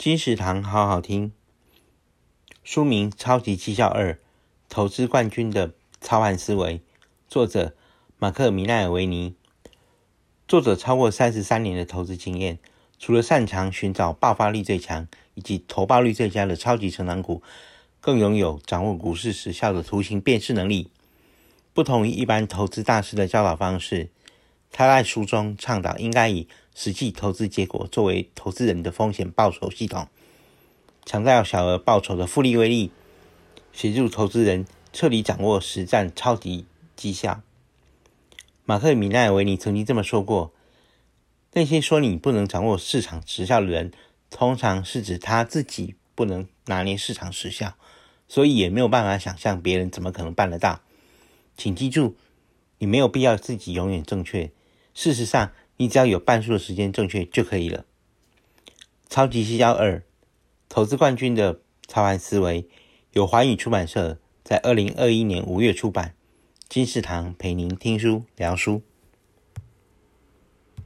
金石堂好好听。书名《超级绩效二：投资冠军的操盘思维》，作者马克·米奈尔维尼。作者超过三十三年的投资经验，除了擅长寻找爆发力最强以及投报率最佳的超级成长股，更拥有掌握股市时效的图形辨识能力。不同于一般投资大师的教导方式，他在书中倡导应该以实际投资结果作为投资人的风险报酬系统，强调小额报酬的复利威力，协助投资人彻底掌握实战超级绩效。马克·米奈维尼曾经这么说过：“那些说你不能掌握市场时效的人，通常是指他自己不能拿捏市场时效，所以也没有办法想象别人怎么可能办得到。请记住，你没有必要自己永远正确。事实上，你只要有半数的时间正确就可以了。”超级绩效二，投资冠军的操盘思维，由华语出版社在二零二一年五月出版。金士堂陪您听书聊书。